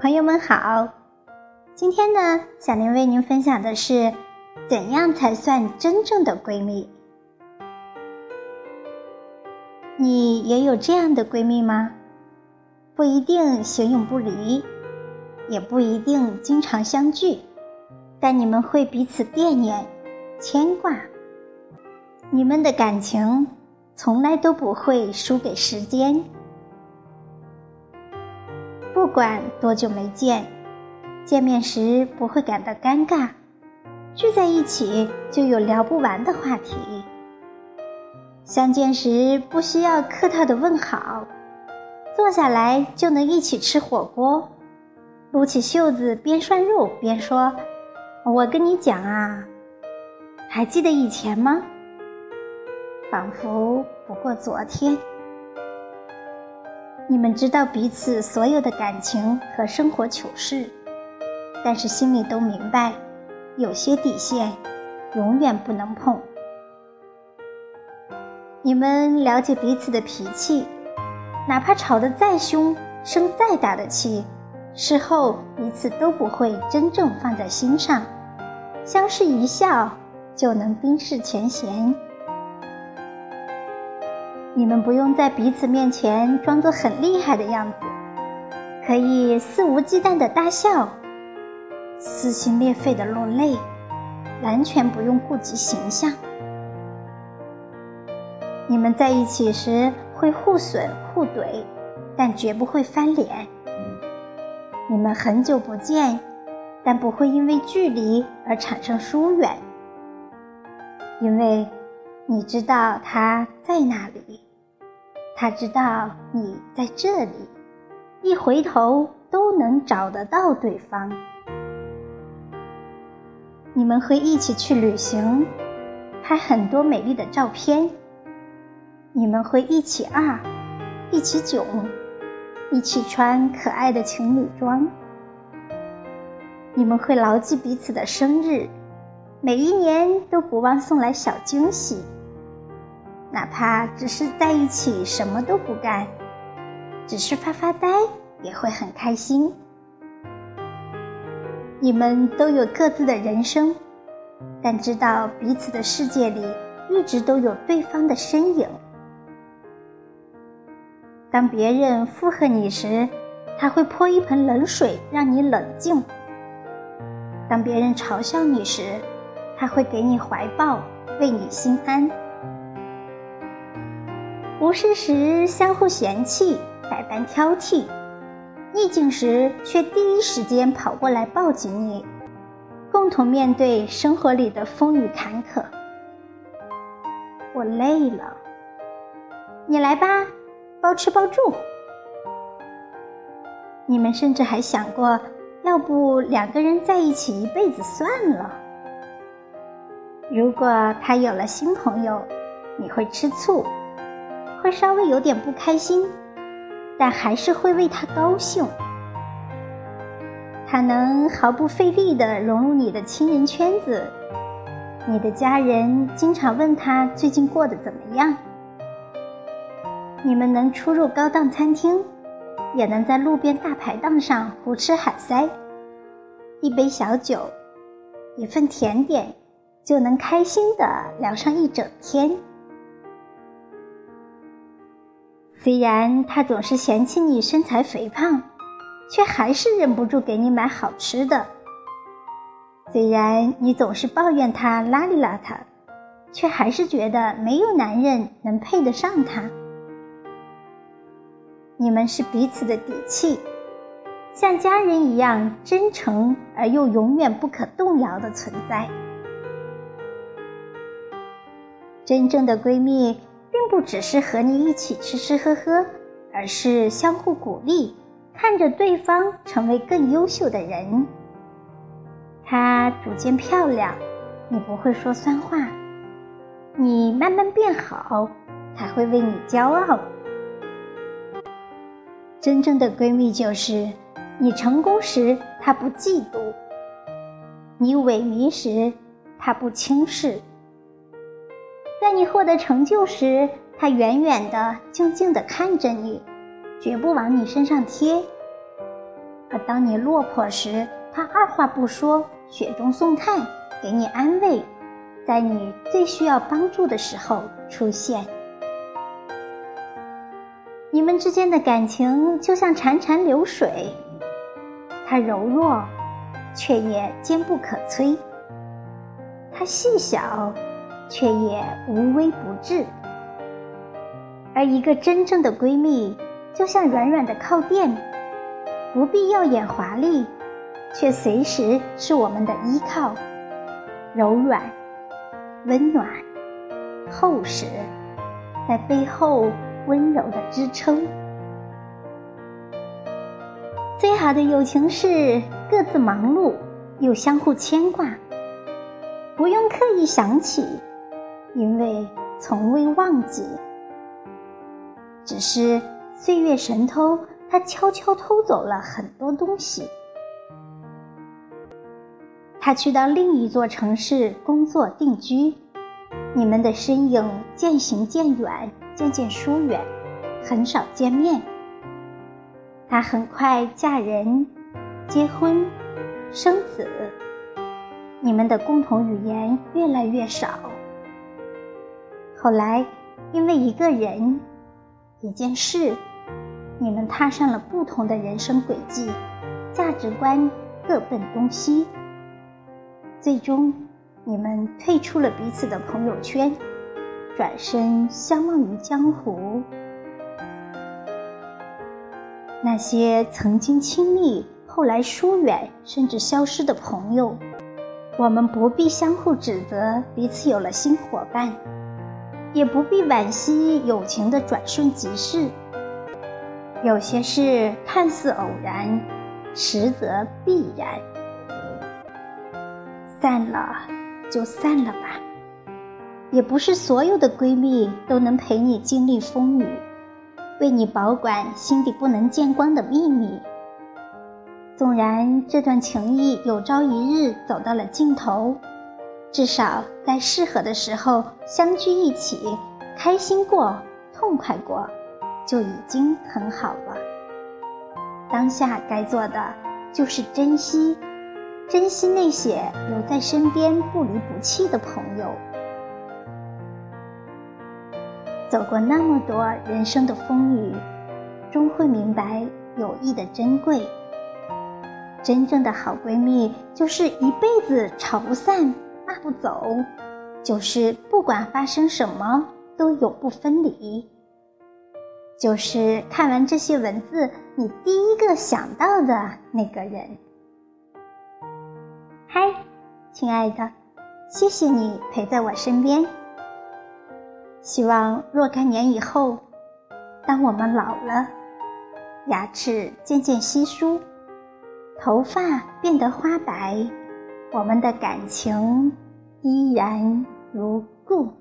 朋友们好，今天呢，小林为您分享的是怎样才算真正的闺蜜？你也有这样的闺蜜吗？不一定形影不离，也不一定经常相聚，但你们会彼此惦念、牵挂，你们的感情从来都不会输给时间。不管多久没见，见面时不会感到尴尬，聚在一起就有聊不完的话题。相见时不需要客套的问好，坐下来就能一起吃火锅，撸起袖子边涮肉边说：“我跟你讲啊，还记得以前吗？”仿佛不过昨天。你们知道彼此所有的感情和生活糗事，但是心里都明白，有些底线永远不能碰。你们了解彼此的脾气，哪怕吵得再凶，生再大的气，事后彼此都不会真正放在心上，相视一笑就能冰释前嫌。你们不用在彼此面前装作很厉害的样子，可以肆无忌惮的大笑，撕心裂肺的落泪，完全不用顾及形象。你们在一起时会互损互怼，但绝不会翻脸。你们很久不见，但不会因为距离而产生疏远，因为。你知道他在那里，他知道你在这里，一回头都能找得到对方。你们会一起去旅行，拍很多美丽的照片。你们会一起二，一起囧，一起穿可爱的情侣装。你们会牢记彼此的生日，每一年都不忘送来小惊喜。哪怕只是在一起什么都不干，只是发发呆，也会很开心。你们都有各自的人生，但知道彼此的世界里一直都有对方的身影。当别人附和你时，他会泼一盆冷水让你冷静；当别人嘲笑你时，他会给你怀抱，为你心安。无事时相互嫌弃、百般挑剔，逆境时却第一时间跑过来抱紧你，共同面对生活里的风雨坎坷。我累了，你来吧，包吃包住。你们甚至还想过，要不两个人在一起一辈子算了。如果他有了新朋友，你会吃醋。会稍微有点不开心，但还是会为他高兴。他能毫不费力地融入你的亲人圈子，你的家人经常问他最近过得怎么样。你们能出入高档餐厅，也能在路边大排档上胡吃海塞。一杯小酒，一份甜点，就能开心地聊上一整天。虽然他总是嫌弃你身材肥胖，却还是忍不住给你买好吃的。虽然你总是抱怨他邋里邋遢，却还是觉得没有男人能配得上他。你们是彼此的底气，像家人一样真诚而又永远不可动摇的存在。真正的闺蜜。不只是和你一起吃吃喝喝，而是相互鼓励，看着对方成为更优秀的人。她逐渐漂亮，你不会说酸话；你慢慢变好，她会为你骄傲。真正的闺蜜就是，你成功时她不嫉妒，你萎靡时她不轻视。在你获得成就时，他远远的、静静的看着你，绝不往你身上贴。而当你落魄时，他二话不说，雪中送炭，给你安慰，在你最需要帮助的时候出现。你们之间的感情就像潺潺流水，它柔弱，却也坚不可摧；它细小，却也无微不至。而一个真正的闺蜜，就像软软的靠垫，不必耀眼华丽，却随时是我们的依靠，柔软、温暖、厚实，在背后温柔的支撑。最好的友情是各自忙碌，又相互牵挂，不用刻意想起，因为从未忘记。只是岁月神偷，他悄悄偷走了很多东西。他去到另一座城市工作定居，你们的身影渐行渐远，渐渐疏远，很少见面。他很快嫁人、结婚、生子，你们的共同语言越来越少。后来，因为一个人。一件事，你们踏上了不同的人生轨迹，价值观各奔东西。最终，你们退出了彼此的朋友圈，转身相忘于江湖。那些曾经亲密，后来疏远，甚至消失的朋友，我们不必相互指责，彼此有了新伙伴。也不必惋惜友情的转瞬即逝。有些事看似偶然，实则必然。散了就散了吧。也不是所有的闺蜜都能陪你经历风雨，为你保管心底不能见光的秘密。纵然这段情谊有朝一日走到了尽头。至少在适合的时候相聚一起，开心过、痛快过，就已经很好了。当下该做的就是珍惜，珍惜那些留在身边不离不弃的朋友。走过那么多人生的风雨，终会明白友谊的珍贵。真正的好闺蜜，就是一辈子吵不散。骂不走，就是不管发生什么都永不分离。就是看完这些文字，你第一个想到的那个人。嗨，亲爱的，谢谢你陪在我身边。希望若干年以后，当我们老了，牙齿渐渐稀疏，头发变得花白。我们的感情依然如故。